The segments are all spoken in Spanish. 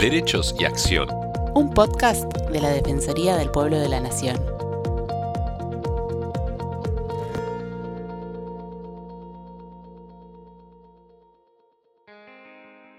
Derechos y Acción. Un podcast de la Defensoría del Pueblo de la Nación.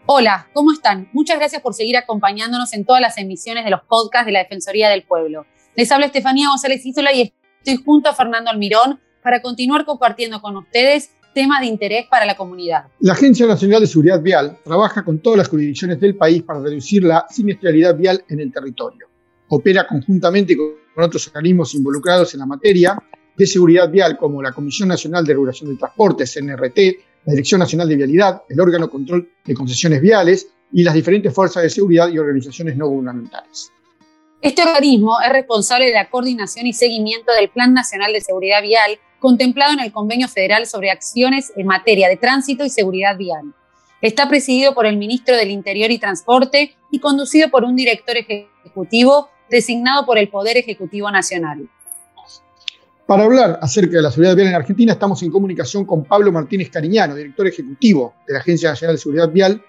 Hola, ¿cómo están? Muchas gracias por seguir acompañándonos en todas las emisiones de los podcasts de la Defensoría del Pueblo. Les habla Estefanía González Isola y estoy junto a Fernando Almirón para continuar compartiendo con ustedes temas de interés para la comunidad. La Agencia Nacional de Seguridad Vial trabaja con todas las jurisdicciones del país para reducir la siniestralidad vial en el territorio. Opera conjuntamente con otros organismos involucrados en la materia de seguridad vial como la Comisión Nacional de Regulación del Transporte, CNRT, la Dirección Nacional de Vialidad, el órgano control de concesiones viales y las diferentes fuerzas de seguridad y organizaciones no gubernamentales. Este organismo es responsable de la coordinación y seguimiento del Plan Nacional de Seguridad Vial contemplado en el Convenio Federal sobre acciones en materia de tránsito y seguridad vial. Está presidido por el ministro del Interior y Transporte y conducido por un director ejecutivo designado por el Poder Ejecutivo Nacional. Para hablar acerca de la seguridad vial en Argentina, estamos en comunicación con Pablo Martínez Cariñano, director ejecutivo de la Agencia Nacional de Seguridad Vial.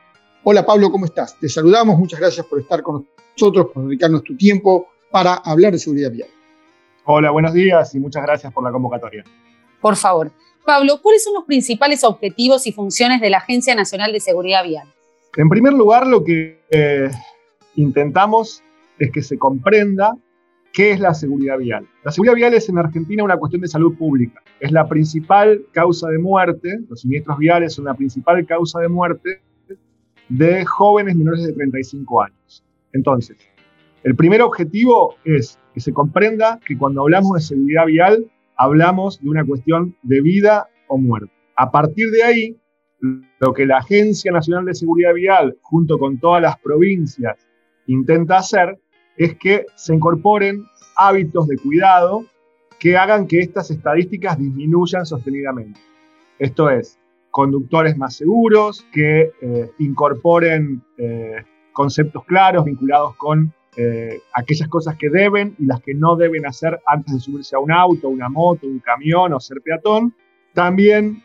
Hola Pablo, ¿cómo estás? Te saludamos, muchas gracias por estar con nosotros, por dedicarnos tu tiempo para hablar de seguridad vial. Hola, buenos días y muchas gracias por la convocatoria. Por favor. Pablo, ¿cuáles son los principales objetivos y funciones de la Agencia Nacional de Seguridad Vial? En primer lugar, lo que eh, intentamos es que se comprenda qué es la seguridad vial. La seguridad vial es en Argentina una cuestión de salud pública. Es la principal causa de muerte, los siniestros viales son la principal causa de muerte de jóvenes menores de 35 años. Entonces, el primer objetivo es que se comprenda que cuando hablamos de seguridad vial, hablamos de una cuestión de vida o muerte. A partir de ahí, lo que la Agencia Nacional de Seguridad Vial, junto con todas las provincias, intenta hacer es que se incorporen hábitos de cuidado que hagan que estas estadísticas disminuyan sostenidamente. Esto es, conductores más seguros, que eh, incorporen eh, conceptos claros vinculados con eh, aquellas cosas que deben y las que no deben hacer antes de subirse a un auto, una moto, un camión o ser peatón. También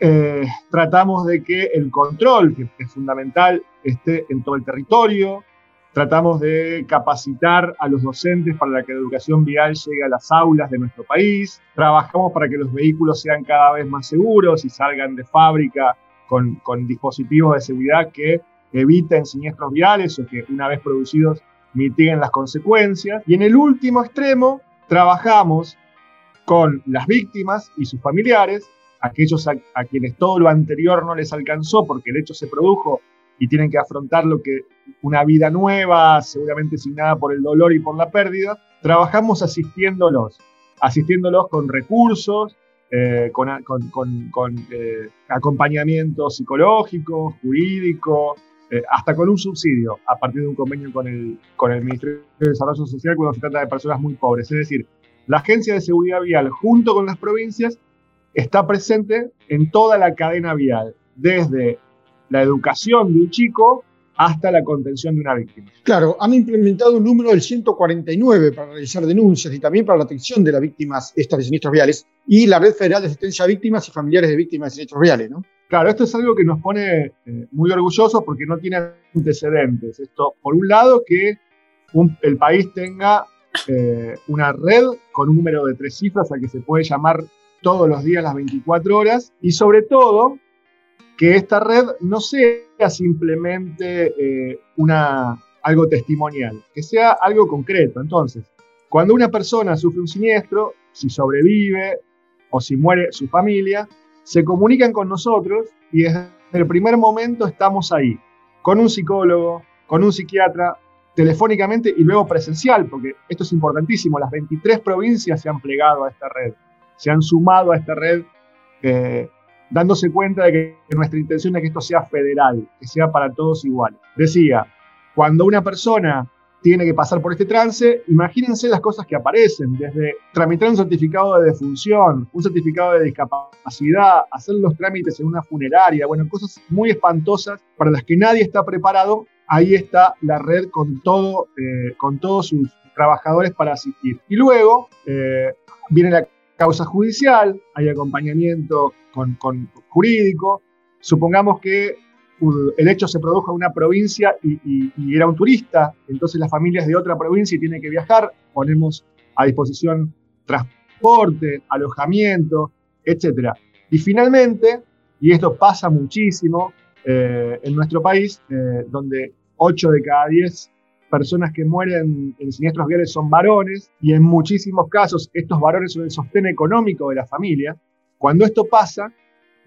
eh, tratamos de que el control, que es fundamental, esté en todo el territorio. Tratamos de capacitar a los docentes para que la educación vial llegue a las aulas de nuestro país. Trabajamos para que los vehículos sean cada vez más seguros y salgan de fábrica con, con dispositivos de seguridad que eviten siniestros viales o que una vez producidos mitiguen las consecuencias. Y en el último extremo, trabajamos con las víctimas y sus familiares, aquellos a, quienes todo lo anterior no les alcanzó porque el hecho se produjo y tienen que afrontar lo que una vida nueva, seguramente signada por el dolor y por la pérdida, trabajamos asistiéndolos, asistiéndolos con recursos, eh, con, eh, acompañamiento psicológico, jurídico, eh, hasta con un subsidio a partir de un convenio con el, Ministerio de Desarrollo Social cuando se trata de personas muy pobres. Es decir, la Agencia de Seguridad Vial junto con las provincias está presente en toda la cadena vial, desde la educación de un chico hasta la contención de una víctima. Claro, han implementado un número del 149 para realizar denuncias y también para la atención de las víctimas estas de siniestros viales y la Red Federal de Asistencia a Víctimas y Familiares de Víctimas de Siniestros Viales, ¿no? Claro, esto es algo que nos pone eh, muy orgullosos porque no tiene antecedentes. Esto, por un lado, que el país tenga eh, una red con un número de tres cifras a que se puede llamar todos los días las 24 horas y sobre todo que esta red no sea simplemente eh, una, algo testimonial, que sea algo concreto. Entonces, cuando una persona sufre un siniestro, si sobrevive o si muere su familia, se comunican con nosotros y desde el primer momento estamos ahí, con un psicólogo, con un psiquiatra, telefónicamente y luego presencial, porque esto es importantísimo, las 23 provincias se han plegado a esta red, se han sumado a esta red, eh, dándose cuenta de que nuestra intención es que esto sea federal, que sea para todos igual. Decía, cuando una persona tiene que pasar por este trance, imagínense las cosas que aparecen, desde tramitar un certificado de defunción, un certificado de discapacidad, hacer los trámites en una funeraria, bueno, cosas muy espantosas para las que nadie está preparado. Ahí está la red con, todo, eh, con todos sus trabajadores para asistir. Y luego eh, viene la causa judicial, hay acompañamiento con, con jurídico. Supongamos que el hecho se produjo en una provincia y, era un turista, entonces las familias de otra provincia y tienen que viajar, ponemos a disposición transporte, alojamiento, etc. Y finalmente, y esto pasa muchísimo eh, en nuestro país, eh, donde 8 de cada 10 personas que mueren en siniestros viales son varones y en muchísimos casos estos varones son el sostén económico de la familia. Cuando esto pasa,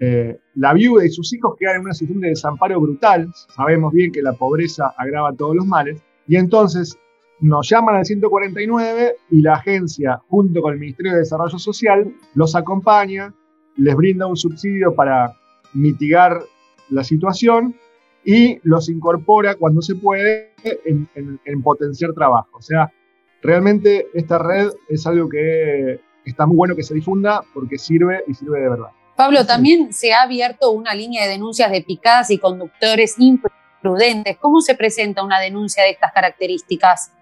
eh, la viuda y sus hijos quedan en una situación de desamparo brutal. Sabemos bien que la pobreza agrava todos los males. Y entonces nos llaman al 149 y la agencia, junto con el Ministerio de Desarrollo Social, los acompaña, les brinda un subsidio para mitigar la situación y los incorpora cuando se puede en, potenciar trabajo. O sea, realmente esta red es algo que está muy bueno que se difunda porque sirve y sirve de verdad. Pablo, también se ha abierto una línea de denuncias de picadas y conductores imprudentes. ¿Cómo se presenta una denuncia de estas características?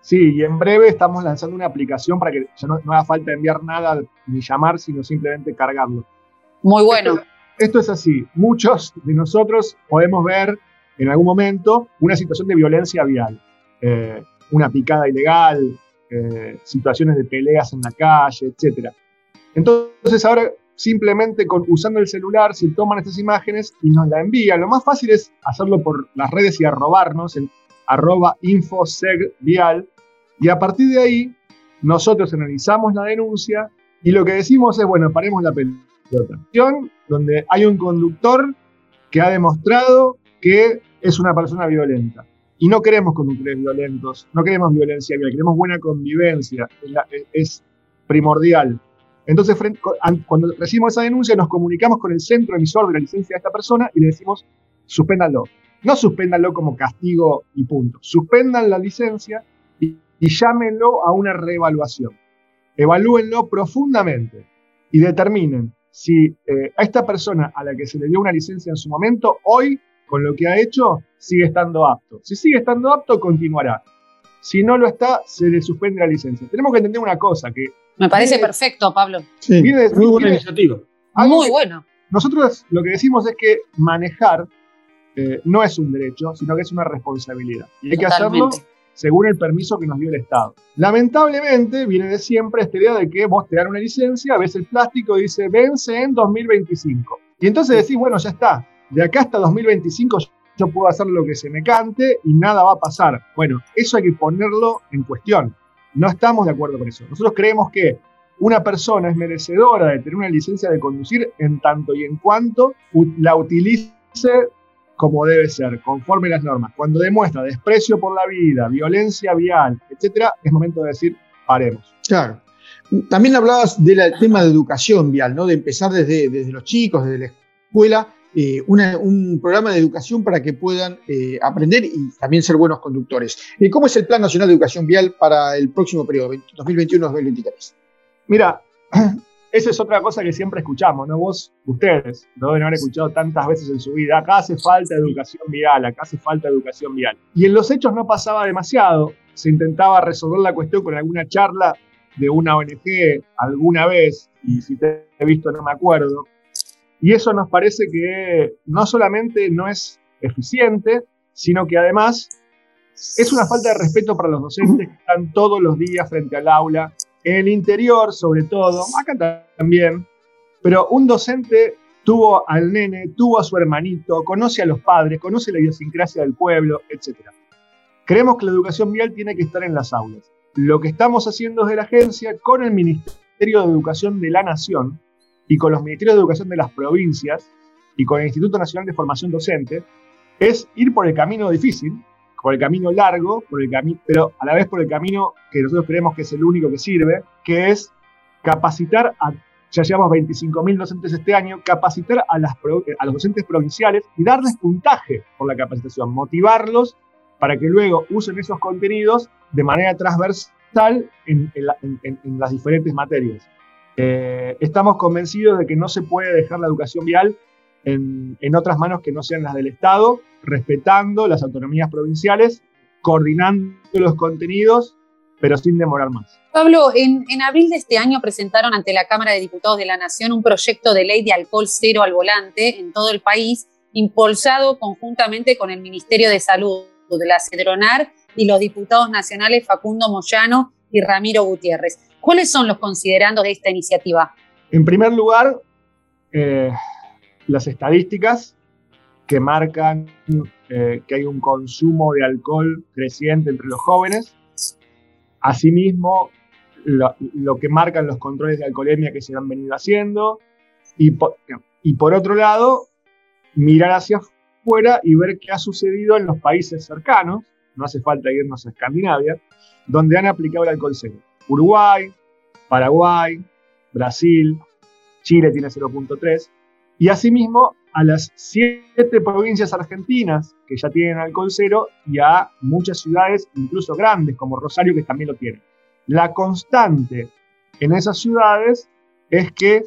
Sí, y en breve estamos lanzando una aplicación para que ya no, haga falta enviar nada ni llamar, sino simplemente cargarlo. Muy bueno. Esto, es así. Muchos de nosotros podemos ver en algún momento una situación de violencia vial, eh, una picada ilegal, eh, situaciones de peleas en la calle, etc. Entonces ahora simplemente con, usando el celular se toman estas imágenes y nos la envían. Lo más fácil es hacerlo por las redes y arrobarnos en arroba infosegvial y a partir de ahí nosotros analizamos la denuncia y lo que decimos es, bueno, paremos la pelota. Donde hay un conductor que ha demostrado que es una persona violenta. Y no queremos conductores violentos, no queremos violencia queremos buena convivencia, es primordial. Entonces, cuando recibimos esa denuncia, nos comunicamos con el centro emisor de la licencia de esta persona y le decimos, suspéndalo. No suspéndalo como castigo y punto. Suspendan la licencia y, llámenlo a una reevaluación. Evalúenlo profundamente y determinen si eh, a esta persona a la que se le dio una licencia en su momento, hoy, con lo que ha hecho, sigue estando apto. Si sigue estando apto, continuará. Si no lo está, se le suspende la licencia. Tenemos que entender una cosa, que me parece perfecto, Pablo. Sí, muy buena iniciativa. Muy bueno. Nosotros lo que decimos es que manejar eh, no es un derecho, sino que es una responsabilidad. Y hay que hacerlo según el permiso que nos dio el Estado. Lamentablemente viene de siempre esta idea de que vos te dan una licencia, ves el plástico y dice vence en 2025. Y entonces decís, bueno, ya está, de acá hasta 2025 yo puedo hacer lo que se me cante y nada va a pasar. Bueno, eso hay que ponerlo en cuestión. No estamos de acuerdo con eso. Nosotros creemos que una persona es merecedora de tener una licencia de conducir en tanto y en cuanto la utilice como debe ser, conforme las normas. Cuando demuestra desprecio por la vida, violencia vial, etcétera, es momento de decir, paremos. Claro. También hablabas del tema de educación vial, ¿no? De empezar desde, desde los chicos, desde la escuela, eh, un programa de educación para que puedan eh, aprender y también ser buenos conductores. Eh, ¿Cómo es el Plan Nacional de Educación Vial para el próximo periodo, 2021-2023? Mira, esa es otra cosa que siempre escuchamos, ¿no? Vos, ustedes, lo deben haber escuchado tantas veces en su vida. Acá hace falta educación vial, acá hace falta educación vial. Y en los hechos no pasaba demasiado. Se intentaba resolver la cuestión con alguna charla de una ONG alguna vez, y si te he visto no me acuerdo, y eso nos parece que no solamente no es eficiente, sino que además es una falta de respeto para los docentes que están todos los días frente al aula, en el interior sobre todo, acá también, pero un docente tuvo al nene, tuvo a su hermanito, conoce a los padres, conoce la idiosincrasia del pueblo, etc. Creemos que la educación vial tiene que estar en las aulas. Lo que estamos haciendo desde la agencia con el Ministerio de Educación de la Nación y con los ministerios de educación de las provincias y con el Instituto Nacional de Formación Docente es ir por el camino difícil, por el camino largo, por el camino, pero a la vez por el camino que nosotros creemos que es el único que sirve, que es capacitar a, ya llevamos 25.000 docentes este año, capacitar a, los docentes provinciales y darles puntaje por la capacitación, motivarlos para que luego usen esos contenidos de manera transversal en las diferentes materias. Eh, estamos convencidos de que no se puede dejar la educación vial en, otras manos que no sean las del Estado, respetando las autonomías provinciales, coordinando los contenidos, pero sin demorar más. Pablo, en, en, abril de este año presentaron ante la Cámara de Diputados de la Nación un proyecto de ley de alcohol cero al volante en todo el país impulsado conjuntamente con el Ministerio de Salud de la CEDRONAR y los diputados nacionales Facundo Moyano y Ramiro Gutiérrez. ¿Cuáles son los considerandos de esta iniciativa? En primer lugar, eh, las estadísticas que marcan eh, que hay un consumo de alcohol creciente entre los jóvenes. Asimismo, lo, que marcan los controles de alcoholemia que se han venido haciendo. Y por, otro lado, mirar hacia afuera y ver qué ha sucedido en los países cercanos, no hace falta irnos a Escandinavia, donde han aplicado el alcohol cero. Uruguay, Paraguay, Brasil, Chile tiene 0.3, y asimismo a las siete provincias argentinas que ya tienen alcohol cero y a muchas ciudades, incluso grandes como Rosario, que también lo tienen. La constante en esas ciudades es que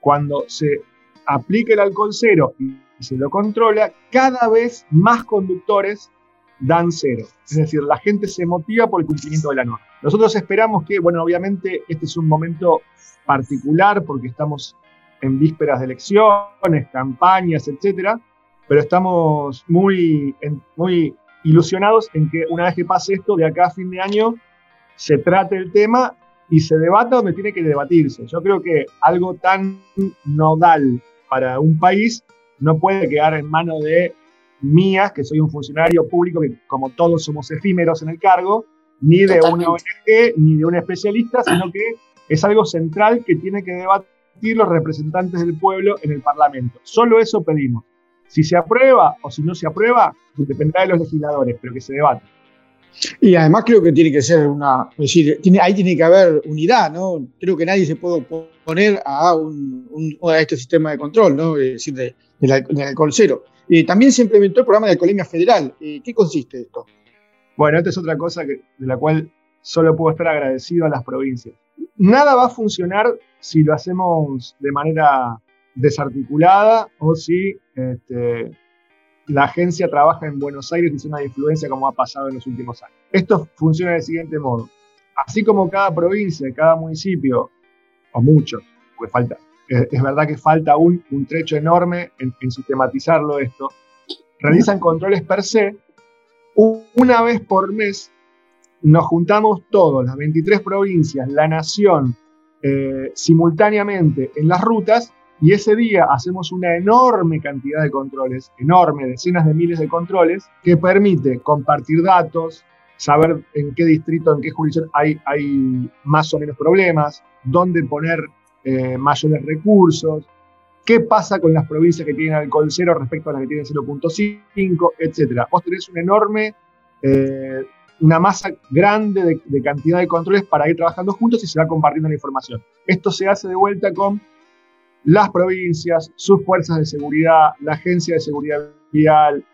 cuando se aplica el alcohol cero y se lo controla, cada vez más conductores dan cero. Es decir, la gente se motiva por el cumplimiento de la norma. Nosotros esperamos que, bueno, obviamente este es un momento particular porque estamos en vísperas de elecciones, campañas, etcétera, pero estamos muy, muy ilusionados en que una vez que pase esto, de acá a fin de año, se trate el tema y se debata donde tiene que debatirse. Yo creo que algo tan nodal para un país no puede quedar en manos de mías, que soy un funcionario público que como todos somos efímeros en el cargo, ni de una ONG, ni de un especialista, sino que es algo central que tiene que debatir los representantes del pueblo en el Parlamento. Solo eso pedimos. Si se aprueba o si no se aprueba, dependerá de los legisladores, pero que se debate. Y además creo que tiene que ser una, es decir, tiene, ahí tiene que haber unidad, ¿no? Creo que nadie se puede oponer a, un, a este sistema de control, ¿no? Es decir, de, del alcohol cero. Eh, también se implementó el programa de alcoholemia federal. Eh, ¿Qué consiste esto? Bueno, esta es otra cosa de la cual solo puedo estar agradecido a las provincias. Nada va a funcionar si lo hacemos de manera desarticulada o si este, la agencia trabaja en Buenos Aires y es una influencia como ha pasado en los últimos años. Esto funciona del siguiente modo. Así como cada provincia, cada municipio, o muchos, porque falta, es, verdad que falta un trecho enorme en, sistematizarlo esto, realizan controles per se, una vez por mes nos juntamos todos, las 23 provincias, la nación, eh, simultáneamente en las rutas y ese día hacemos una enorme cantidad de controles, enorme, decenas de miles de controles, que permite compartir datos, saber en qué distrito, en qué jurisdicción hay más o menos problemas, dónde poner eh, mayores recursos, qué pasa con las provincias que tienen alcohol cero respecto a las que tienen 0.5, etc. Vos tenés una enorme, eh, una masa grande de cantidad de controles para ir trabajando juntos y se va compartiendo la información. Esto se hace de vuelta con las provincias, sus fuerzas de seguridad, la agencia de seguridad vial.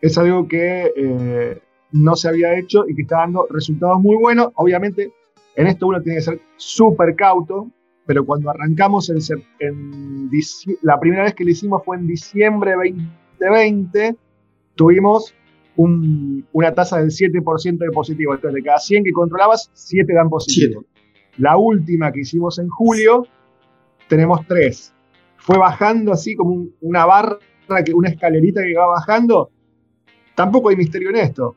Es algo que eh, no se había hecho y que está dando resultados muy buenos. Obviamente, en esto uno tiene que ser súper cauto, pero cuando arrancamos en, en, la primera vez que lo hicimos fue en diciembre de 2020, tuvimos una tasa del 7% de positivo. Entonces, de cada 100 que controlabas, 7 dan positivo. La última que hicimos en julio, tenemos 3 fue bajando así como una barra, que, una escalerita que va bajando. Tampoco hay misterio en esto.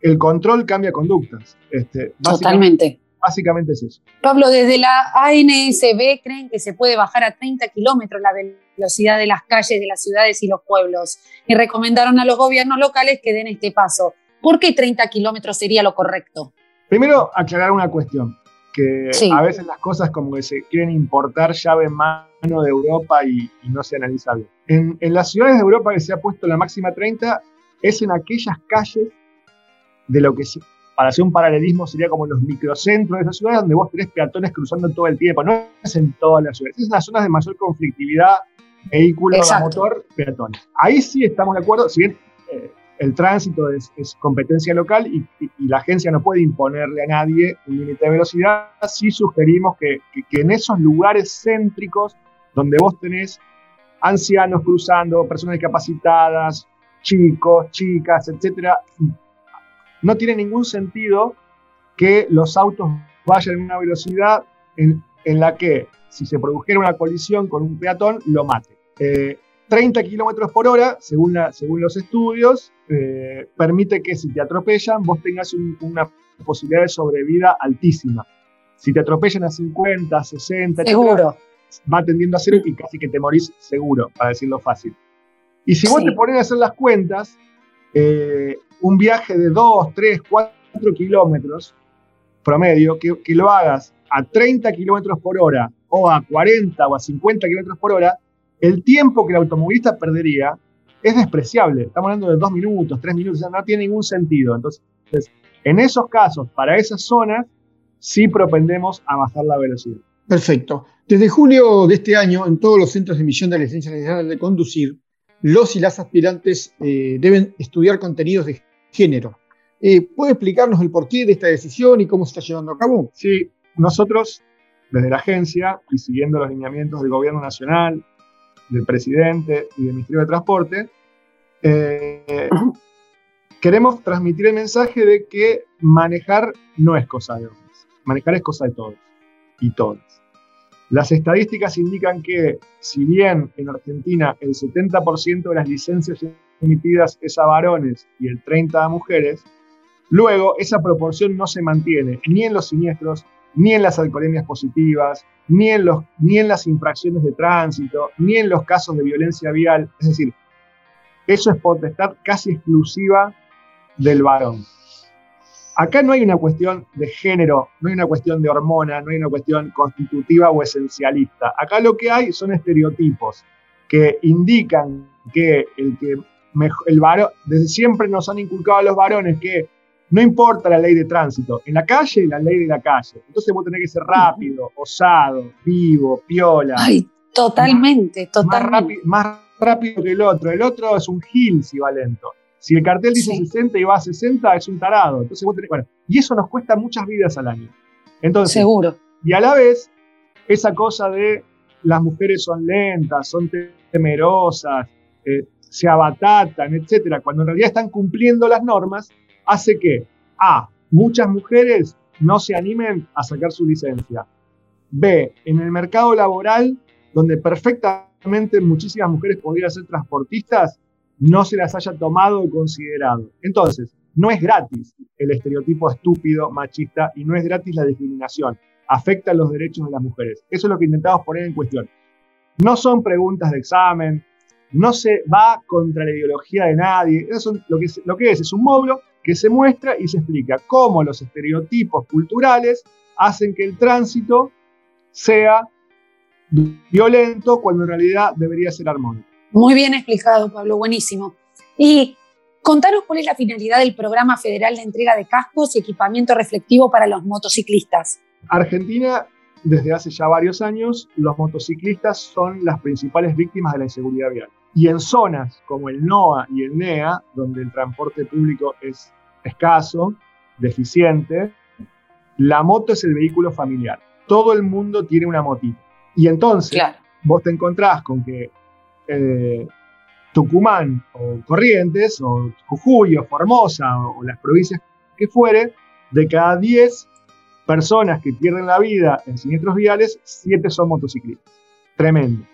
El control cambia conductas. Este, Totalmente. Básicamente es eso. Pablo, desde la ANSB creen que se puede bajar a 30 kilómetros la velocidad de las calles de las ciudades y los pueblos y recomendaron a los gobiernos locales que den este paso. ¿Por qué 30 kilómetros sería lo correcto? Primero, aclarar una cuestión que a veces las cosas como que se quieren importar llave en mano de Europa y, no se analiza bien. En, en, las ciudades de Europa que se ha puesto la máxima 30 es en aquellas calles de lo que para hacer un paralelismo sería como los microcentros de esas ciudades donde vos tenés peatones cruzando todo el tiempo, no es en todas las ciudades, es en las zonas de mayor conflictividad, vehículos a motor, peatones. Ahí sí estamos de acuerdo, si bien eh, el tránsito es, competencia local y, la agencia no puede imponerle a nadie un límite de velocidad, sí sugerimos que, en esos lugares céntricos donde vos tenés ancianos cruzando, personas discapacitadas, chicos, chicas, etcétera, no tiene ningún sentido que los autos vayan en una velocidad en, la que, si se produjera una colisión con un peatón, lo mate. Eh, 30 kilómetros por hora, según, según los estudios, eh, permite que si te atropellan, vos tengas una posibilidad de sobrevida altísima. Si te atropellan a 50, 60, seguro. va tendiendo a cero y casi que te morís seguro, para decirlo fácil. Y si vos te pones a hacer las cuentas, eh, un viaje de 2, 3, 4 kilómetros promedio, que, lo hagas a 30 kilómetros por hora o a 40 o a 50 kilómetros por hora, el tiempo que el automovilista perdería es despreciable. Estamos hablando de dos minutos, tres minutos, no tiene ningún sentido. Entonces, en esos casos, para esas zonas, sí propendemos a bajar la velocidad. Perfecto. Desde julio de este año, en todos los centros de emisión de licencia nacional de conducir, los y las aspirantes eh, deben estudiar contenidos de género. Eh, ¿Puede explicarnos el porqué de esta decisión y cómo se está llevando a cabo? Sí, nosotros, desde la agencia y siguiendo los lineamientos del Gobierno Nacional, del presidente y del Ministerio de Transporte, eh, queremos transmitir el mensaje de que manejar no es cosa de hombres, manejar es cosa de todos y todas. Las estadísticas indican que, si bien en Argentina el 70% de las licencias emitidas es a varones y el 30% a mujeres, luego esa proporción no se mantiene ni en los siniestros, ni en las alcoholemias positivas, ni en, los, ni en las infracciones de tránsito, ni en los casos de violencia vial. Es decir, eso es potestad casi exclusiva del varón. Acá no hay una cuestión de género, no hay una cuestión de hormona, no hay una cuestión constitutiva o esencialista. Acá lo que hay son estereotipos que indican que el que el varón, desde siempre nos han inculcado a los varones que no importa la ley de tránsito, en la calle, la ley de la calle. Entonces vos tenés que ser rápido, osado, vivo, piola. Ay, totalmente, totalmente. Más, rápido, que el otro. El otro es un gil si va lento. Si el cartel dice 60 y va a 60, es un tarado. Entonces vos tenés, bueno, y eso nos cuesta muchas vidas al año. Entonces, Seguro. Y a la vez, esa cosa de las mujeres son lentas, son temerosas, eh, se abatatan, etcétera, cuando en realidad están cumpliendo las normas, hace que A, muchas mujeres no se animen a sacar su licencia. B, en el mercado laboral, donde perfectamente muchísimas mujeres podrían ser transportistas, no se las haya tomado o considerado. Entonces, no es gratis el estereotipo estúpido, machista, y no es gratis la discriminación. Afecta los derechos de las mujeres. Eso es lo que intentamos poner en cuestión. No son preguntas de examen, no se va contra la ideología de nadie. Eso lo, que es, lo que es es un módulo que se muestra y se explica cómo los estereotipos culturales hacen que el tránsito sea violento cuando en realidad debería ser armónico. Muy bien explicado, Pablo, buenísimo. Y contanos cuál es la finalidad del programa federal de entrega de cascos y equipamiento reflectivo para los motociclistas. Argentina, desde hace ya varios años, los motociclistas son las principales víctimas de la inseguridad vial. Y en zonas como el NOA y el NEA, donde el transporte público es escaso, deficiente, la moto es el vehículo familiar. Todo el mundo tiene una motito. Y entonces vos te encontrás con que eh, Tucumán o Corrientes o Jujuy o Formosa o, las provincias que fuere, de cada 10 personas que pierden la vida en siniestros viales, 7 son motociclistas. Tremendo.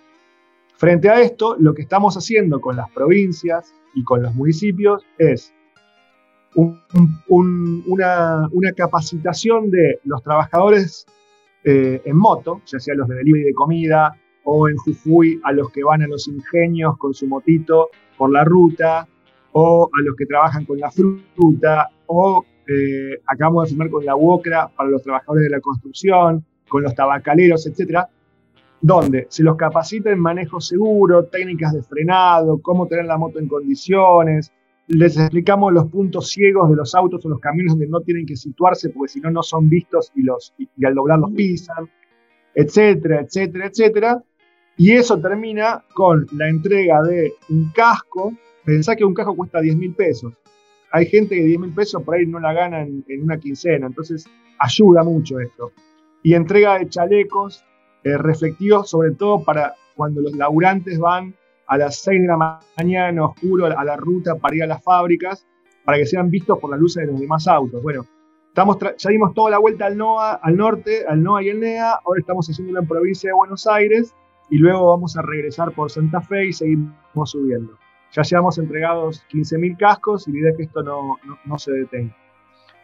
Frente a esto, lo que estamos haciendo con las provincias y con los municipios es una, capacitación de los trabajadores eh, en moto, ya sea los de delivery de comida o en Jujuy a los que van a los ingenios con su motito por la ruta, o a los que trabajan con la fruta, o eh, acabamos de firmar con la UOCRA para los trabajadores de la construcción, con los tabacaleros, etcétera, donde se los capacita en manejo seguro, técnicas de frenado, cómo tener la moto en condiciones, les explicamos los puntos ciegos de los autos o los camiones donde no tienen que situarse porque si no, no son vistos y, los, y, al doblar los pisan, etcétera, etcétera, etcétera. Y eso termina con la entrega de un casco. Pensá que un casco cuesta 10 mil pesos. Hay gente que 10 mil pesos por ahí no la gana en una quincena, entonces ayuda mucho esto. Y entrega de chalecos eh, reflectivos, sobre todo para cuando los laburantes van a las 6 de la mañana oscuro a la ruta para ir a las fábricas, para que sean vistos por la luz de los demás autos. Bueno, estamos ya dimos toda la vuelta al NOA, al norte, al NOA y el NEA, ahora estamos haciéndolo en provincia de Buenos Aires, y luego vamos a regresar por Santa Fe y seguimos subiendo. Ya llevamos entregados 15.000 cascos y la idea es que esto no, no, se detenga.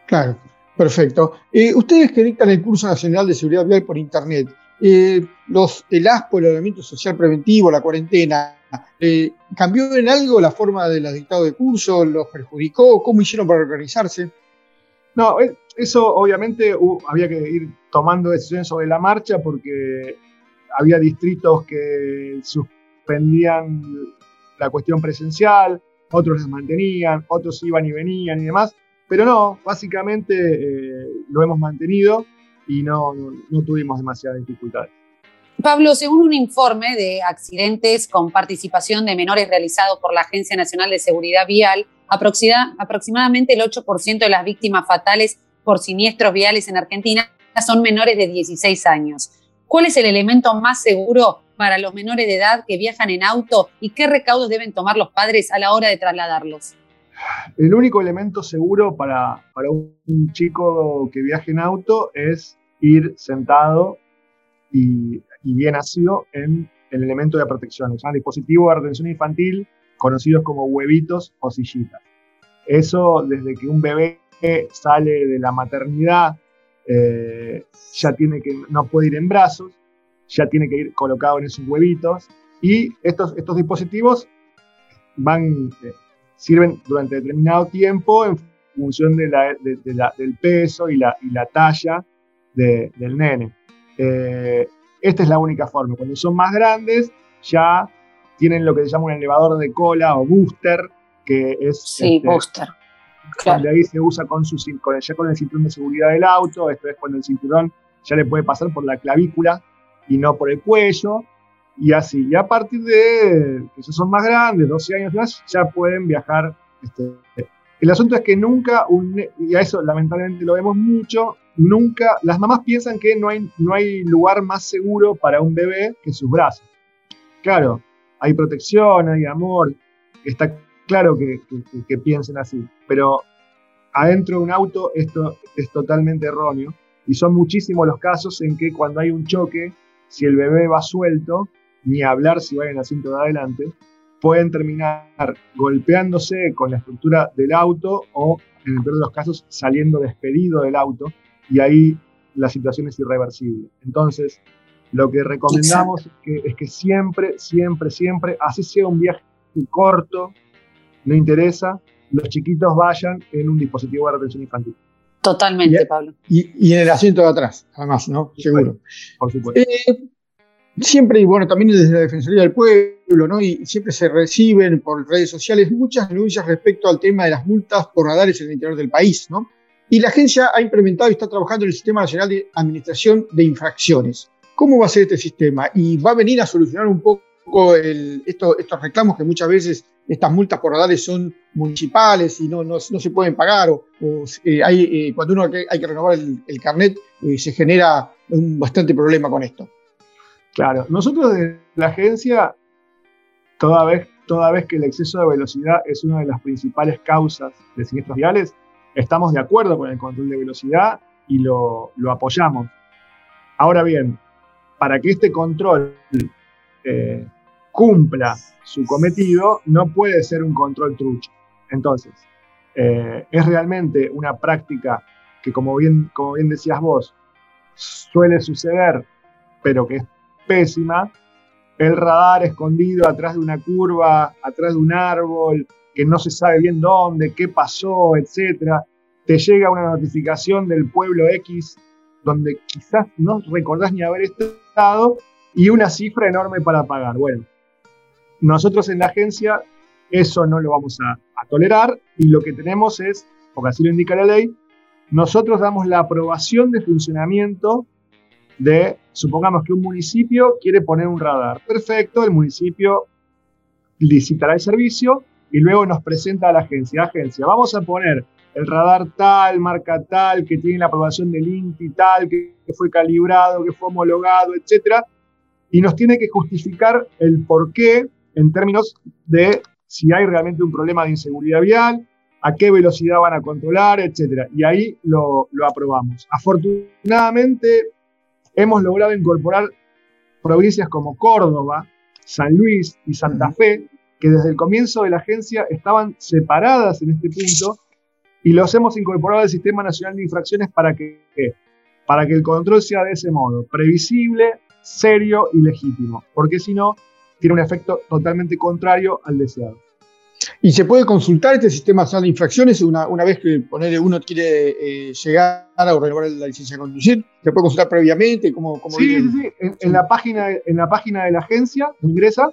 Claro, perfecto. Eh, ustedes que dictan el curso nacional de seguridad vial por Internet, eh, los, el ASPO, el aislamiento social preventivo, la cuarentena, eh, ¿cambió en algo la forma de los dictados de curso? ¿Los perjudicó? ¿Cómo hicieron para organizarse? No, eso obviamente había que ir tomando decisiones sobre la marcha porque había distritos que suspendían la cuestión presencial, otros las mantenían, otros iban y venían y demás, pero no, básicamente eh, lo hemos mantenido y no, no, tuvimos demasiadas dificultades. Pablo, según un informe de accidentes con participación de menores realizado por la Agencia Nacional de Seguridad Vial, aproximadamente el 8% de las víctimas fatales por siniestros viales en Argentina son menores de 16 años. ¿Cuál es el elemento más seguro para los menores de edad que viajan en auto y qué recaudos deben tomar los padres a la hora de trasladarlos? El único elemento seguro para, para un chico que viaje en auto es ir sentado y, bien asido en el elemento de protección, o sea, dispositivo de retención infantil conocidos como huevitos o sillitas. Eso desde que un bebé sale de la maternidad eh, ya tiene que, no puede ir en brazos, ya tiene que ir colocado en esos huevitos y estos, estos dispositivos van, eh, sirven durante determinado tiempo en función del peso y la talla del nene. Eh, esta es la única forma. Cuando son más grandes, ya tienen lo que se llama un elevador de cola o booster, que es... Sí, este, booster. Claro. ahí se usa con, su, con, ya con el cinturón de seguridad del auto, esto es cuando el cinturón ya le puede pasar por la clavícula y no por el cuello, y así. Y a partir de que son más grandes, 12 años más, ya pueden viajar. Este, el asunto es que nunca, y a eso lamentablemente lo vemos mucho, nunca, las mamás piensan que no hay, no hay lugar más seguro para un bebé que sus brazos. Claro, hay protección, hay amor, está claro que, que, piensen así, pero adentro de un auto esto es totalmente erróneo y son muchísimos los casos en que cuando hay un choque, si el bebé va suelto, ni hablar si va en el asiento de adelante, pueden terminar golpeándose con la estructura del auto o, en el peor de los casos, saliendo despedido del auto y ahí la situación es irreversible. Entonces, lo que recomendamos es que, es que, siempre, siempre, siempre, así sea un viaje corto, no interesa, los chiquitos vayan en un dispositivo de retención infantil. Totalmente, Pablo. Y, en el asiento de atrás, además, ¿no? Seguro. Por supuesto. Eh, siempre, y bueno, también desde la Defensoría del Pueblo, ¿no? Y siempre se reciben por redes sociales muchas denuncias respecto al tema de las multas por radares en el interior del país, ¿no? Y la agencia ha implementado y está trabajando en el Sistema Nacional de Administración de Infracciones. ¿Cómo va a ser este sistema? ¿Y va a venir a solucionar un poco estos reclamos que muchas veces estas multas por radares son municipales y no, se pueden pagar, o, eh, eh, cuando uno hay que renovar el, carnet eh, se genera un bastante problema con esto. Claro, nosotros de la agencia, toda vez, toda vez que el exceso de velocidad es una de las principales causas de siniestros viales, estamos de acuerdo con el control de velocidad y lo, lo apoyamos. Ahora bien, para que este control eh, cumpla su cometido, no puede ser un control trucho. Entonces, eh, es realmente una práctica que, como bien, como bien decías vos, suele suceder, pero que es pésima. El radar escondido atrás de una curva, atrás de un árbol, que no se sabe bien dónde, qué pasó, etc. Te llega una notificación del pueblo X donde quizás no recordás ni haber estado y una cifra enorme para pagar. Bueno, nosotros en la agencia eso no lo vamos a, tolerar y lo que tenemos es, porque así lo indica la ley, nosotros damos la aprobación de funcionamiento de, supongamos que un municipio quiere poner un radar. Perfecto, el municipio licitará el servicio y luego nos presenta a la agencia. Agencia, vamos a poner el radar tal, marca tal, que tiene la aprobación del INTI tal, que, fue calibrado, que fue homologado, etcétera, y nos tiene que justificar el por qué en términos de si hay realmente un problema de inseguridad vial, a qué velocidad van a controlar, etc. Y ahí lo, aprobamos. Afortunadamente, hemos logrado incorporar provincias como Córdoba, San Luis y Santa Fe, que desde el comienzo de la agencia estaban separadas en este punto y los hemos incorporado al Sistema Nacional de Infracciones para que, para que el control sea de ese modo, previsible, serio y legítimo, porque si no, tiene un efecto totalmente contrario al deseado. Y se puede consultar este sistema nacional de infracciones una, una vez que ponerle uno quiere eh, llegar a renovar la licencia de conducir. Se puede consultar previamente. ¿cómo, cómo sí, sí, sí. En, la página, en la página de la agencia ingresa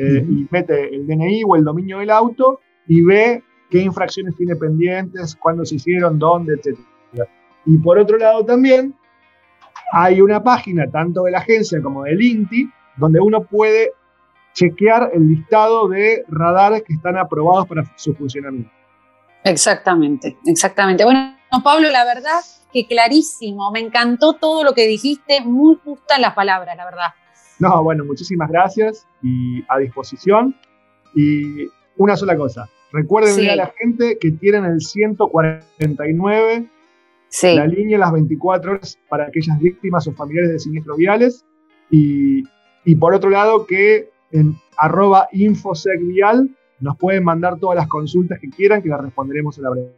eh, y mete el DNI o el dominio del auto y ve qué infracciones tiene pendientes, cuándo se hicieron, dónde, etc. Y por otro lado también hay una página tanto de la agencia como del INTI donde uno puede chequear el listado de radares que están aprobados para su funcionamiento. Exactamente, exactamente. Bueno, Pablo, la verdad que clarísimo, me encantó todo lo que dijiste, muy justas las palabras, la verdad. No, bueno, muchísimas gracias y a disposición. Y una sola cosa, recuerden a la gente que tienen el 149, la línea las 24 horas para aquellas víctimas o familiares de siniestros viales. Y, y por otro lado, que en arroba infosecvial. Nos pueden mandar todas las consultas que quieran, que las responderemos a la breve.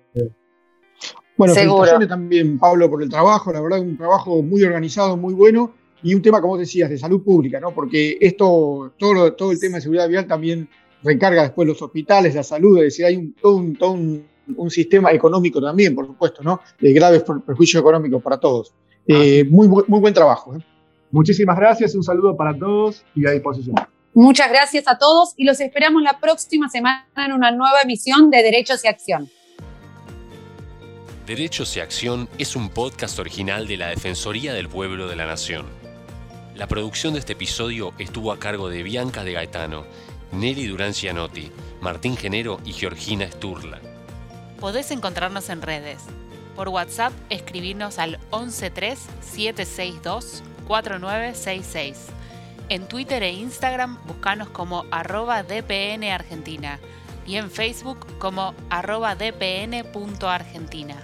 Bueno, felicitaciones también, Pablo, por el trabajo. La verdad, un trabajo muy organizado, muy bueno. Y un tema, como decías, de salud pública, ¿no? Porque esto, todo, todo el tema de seguridad vial también recarga después los hospitales, la salud, es decir, hay un, todo, un, un, sistema económico también, por supuesto, ¿no? De graves perjuicios económicos para todos. Eh, muy, muy buen trabajo. ¿eh? Muchísimas gracias, un saludo para todos y a disposición. Muchas gracias a todos y los esperamos la próxima semana en una nueva emisión de Derechos y Acción. Derechos y Acción es un podcast original de la Defensoría del Pueblo de la Nación. La producción de este episodio estuvo a cargo de Bianca de Gaetano, Nelly Durán Cianotti, Martín Genero y Georgina Sturla. Podés encontrarnos en redes. Por WhatsApp, escribirnos al 113-762-4966 en Twitter e Instagram buscanos como arroba DPN y en Facebook como arroba dpn.argentina.